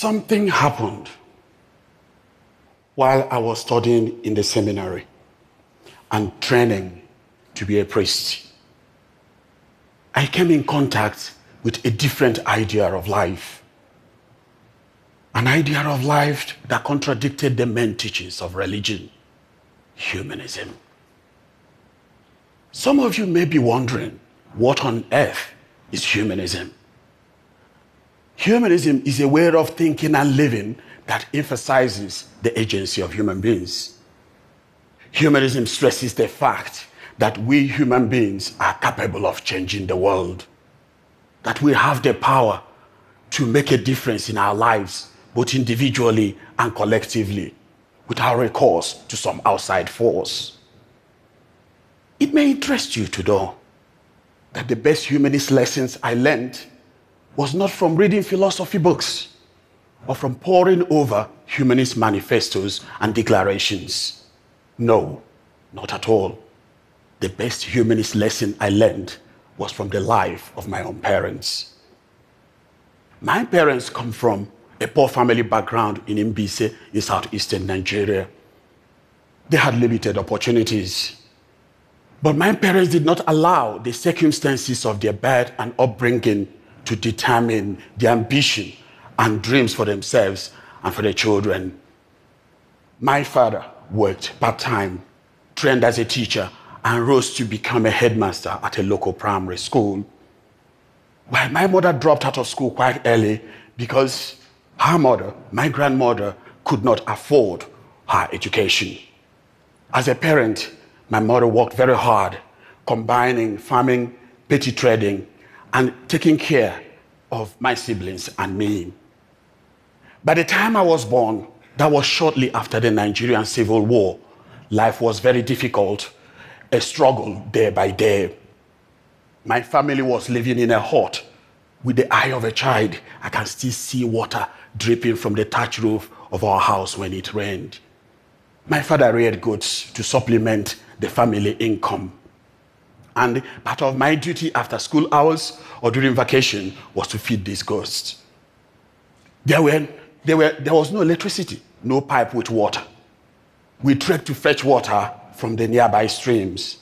Something happened while I was studying in the seminary and training to be a priest. I came in contact with a different idea of life. An idea of life that contradicted the main teachings of religion, humanism. Some of you may be wondering, what on earth is humanism? Humanism is a way of thinking and living that emphasizes the agency of human beings. Humanism stresses the fact that we human beings are capable of changing the world, that we have the power to make a difference in our lives, both individually and collectively, without recourse to some outside force. It may interest you to know that the best humanist lessons I learned was not from reading philosophy books or from poring over humanist manifestos and declarations. No, not at all. The best humanist lesson I learned was from the life of my own parents. My parents come from a poor family background in Mbaise in southeastern Nigeria. They had limited opportunities. But my parents did not allow the circumstances of their birth and upbringing to determine the ambition and dreams for themselves and for their children. My father worked part time, trained as a teacher, and rose to become a headmaster at a local primary school. While my mother dropped out of school quite early because her mother, my grandmother, could not afford her education. As a parent, my mother worked very hard, combining farming, petty trading, and taking care of my siblings and me. By the time I was born, that was shortly after the Nigerian Civil War. Life was very difficult, a struggle day by day. My family was living in a hut. With the eye of a child, I can still see water dripping from the thatch roof of our house when it rained. My father reared goats to supplement the family income. And part of my duty after school hours or during vacation was to feed these ghosts. There, were, there, were, there was no electricity, no pipe with water. We trekked to fetch water from the nearby streams.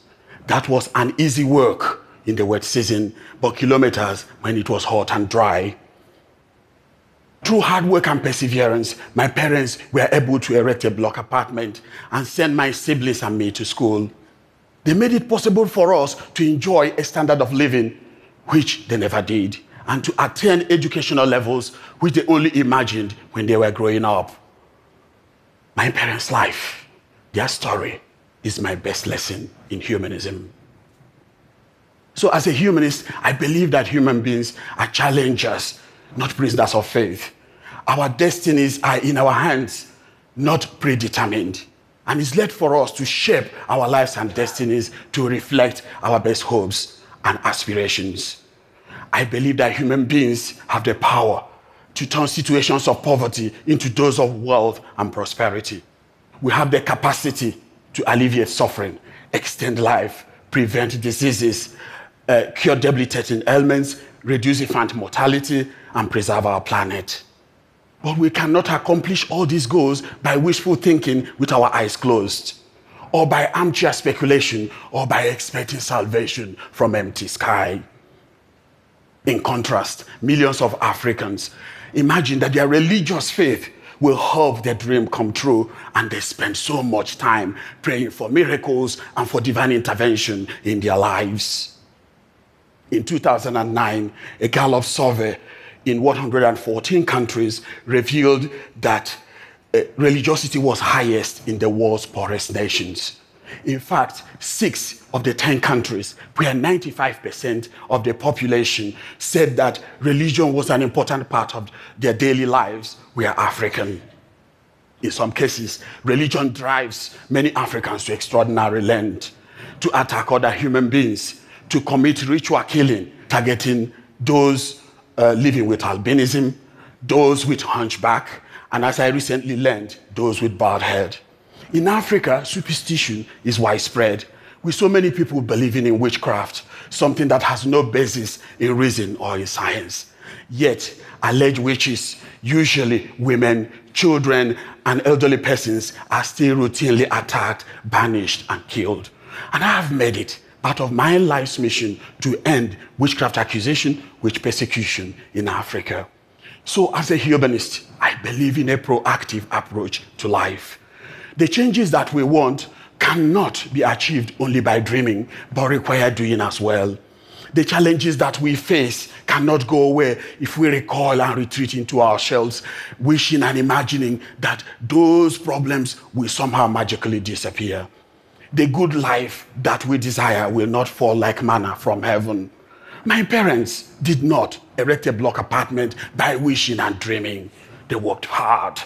That was an easy work in the wet season, but kilometers when it was hot and dry. Through hard work and perseverance, my parents were able to erect a block apartment and send my siblings and me to school. They made it possible for us to enjoy a standard of living which they never did, and to attain educational levels which they only imagined when they were growing up. My parents' life, their story, is my best lesson in humanism. So, as a humanist, I believe that human beings are challengers, not prisoners of faith. Our destinies are in our hands, not predetermined. And it's left for us to shape our lives and destinies to reflect our best hopes and aspirations. I believe that human beings have the power to turn situations of poverty into those of wealth and prosperity. We have the capacity to alleviate suffering, extend life, prevent diseases, uh, cure debilitating ailments, reduce infant mortality, and preserve our planet. But we cannot accomplish all these goals by wishful thinking with our eyes closed, or by armchair speculation, or by expecting salvation from empty sky. In contrast, millions of Africans imagine that their religious faith will help their dream come true, and they spend so much time praying for miracles and for divine intervention in their lives. In 2009, a Gallup survey in 114 countries revealed that uh, religiosity was highest in the world's poorest nations. In fact, six of the 10 countries where 95% of the population said that religion was an important part of their daily lives were African. In some cases, religion drives many Africans to extraordinary lengths to attack other human beings, to commit ritual killing, targeting those uh, living with albinism, those with hunchback, and as I recently learned, those with bald head. In Africa, superstition is widespread, with so many people believing in witchcraft, something that has no basis in reason or in science. Yet, alleged witches, usually women, children, and elderly persons, are still routinely attacked, banished, and killed. And I have made it part of my life's mission to end witchcraft accusation, witch persecution in Africa. So, as a humanist, I believe in a proactive approach to life. The changes that we want cannot be achieved only by dreaming, but require doing as well. The challenges that we face cannot go away if we recoil and retreat into our shells, wishing and imagining that those problems will somehow magically disappear. The good life that we desire will not fall like manna from heaven. My parents did not erect a block apartment by wishing and dreaming. They worked hard.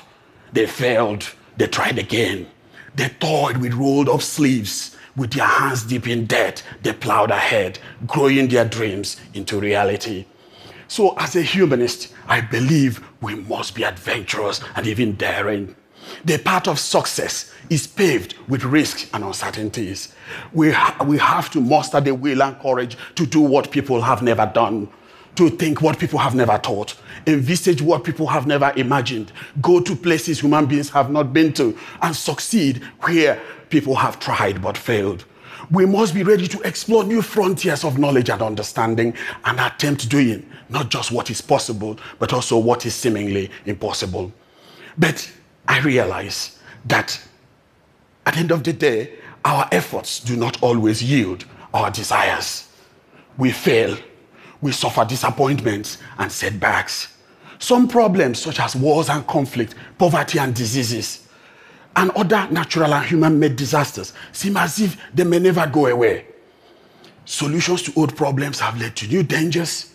They failed. They tried again. They toiled with rolled up sleeves. With their hands deep in debt, they plowed ahead, growing their dreams into reality. So, as a humanist, I believe we must be adventurous and even daring. The path of success is paved with risks and uncertainties. We, ha- we have to muster the will and courage to do what people have never done, to think what people have never thought, envisage what people have never imagined, go to places human beings have not been to, and succeed where people have tried but failed. We must be ready to explore new frontiers of knowledge and understanding and attempt doing not just what is possible, but also what is seemingly impossible. But I realize that at the end of the day, our efforts do not always yield our desires. We fail, we suffer disappointments and setbacks. Some problems, such as wars and conflict, poverty and diseases, and other natural and human made disasters, seem as if they may never go away. Solutions to old problems have led to new dangers.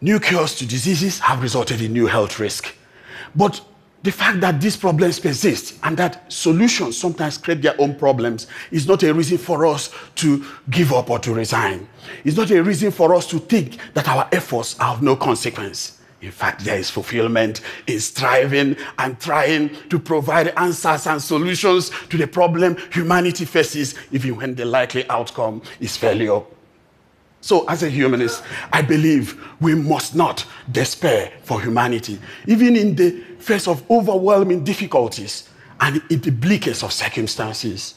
New cures to diseases have resulted in new health risk. But the fact that these problems persist and that solutions sometimes create their own problems is not a reason for us to give up or to resign. It's not a reason for us to think that our efforts are of no consequence. In fact, there is fulfillment in striving and trying to provide answers and solutions to the problem humanity faces, even when the likely outcome is failure. So, as a humanist, I believe we must not despair for humanity, even in the face of overwhelming difficulties and in the bleakest of circumstances.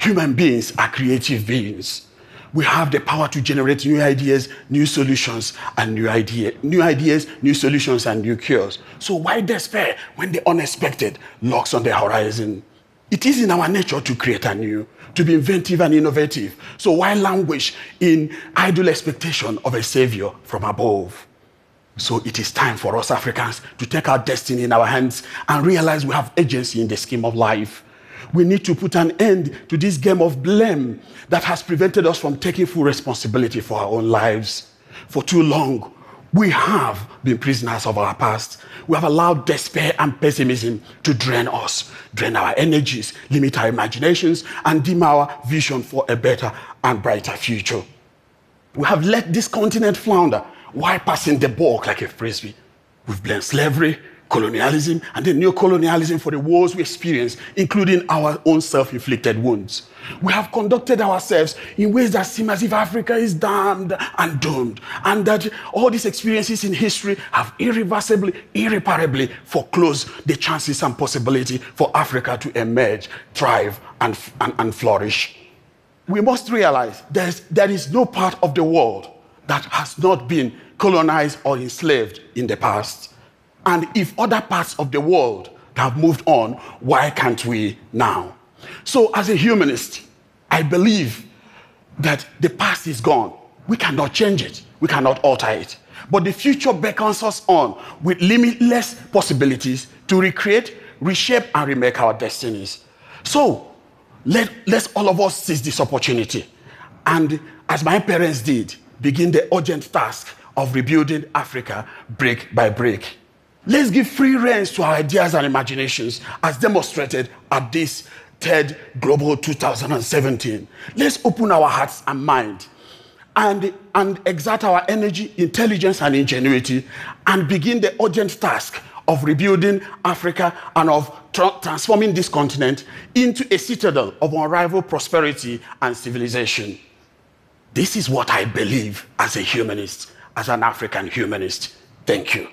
Human beings are creative beings. We have the power to generate new ideas, new solutions, and new idea, new ideas, new solutions, and new cures. So why despair when the unexpected lurks on the horizon? It is in our nature to create anew, to be inventive and innovative. So why languish in idle expectation of a savior from above? So it is time for us Africans to take our destiny in our hands and realize we have agency in the scheme of life. We need to put an end to this game of blame that has prevented us from taking full responsibility for our own lives. For too long, we have been prisoners of our past. We have allowed despair and pessimism to drain us, drain our energies, limit our imaginations, and dim our vision for a better and brighter future. We have let this continent flounder why passing the bulk like a frisbee? We've blamed slavery, colonialism, and then neo-colonialism for the wars we experience, including our own self-inflicted wounds. We have conducted ourselves in ways that seem as if Africa is damned and doomed, and that all these experiences in history have irreversibly, irreparably foreclosed the chances and possibility for Africa to emerge, thrive, and, and, and flourish. We must realize there's, there is no part of the world that has not been colonized or enslaved in the past. And if other parts of the world have moved on, why can't we now? So, as a humanist, I believe that the past is gone. We cannot change it, we cannot alter it. But the future beckons us on with limitless possibilities to recreate, reshape, and remake our destinies. So, let, let's all of us seize this opportunity. And as my parents did, begin the urgent task of rebuilding Africa brick by brick. Let's give free reins to our ideas and imaginations as demonstrated at this TED Global 2017. Let's open our hearts and mind and, and exert our energy, intelligence, and ingenuity and begin the urgent task of rebuilding Africa and of tra- transforming this continent into a citadel of unrivaled prosperity and civilization. This is what I believe as a humanist, as an African humanist. Thank you.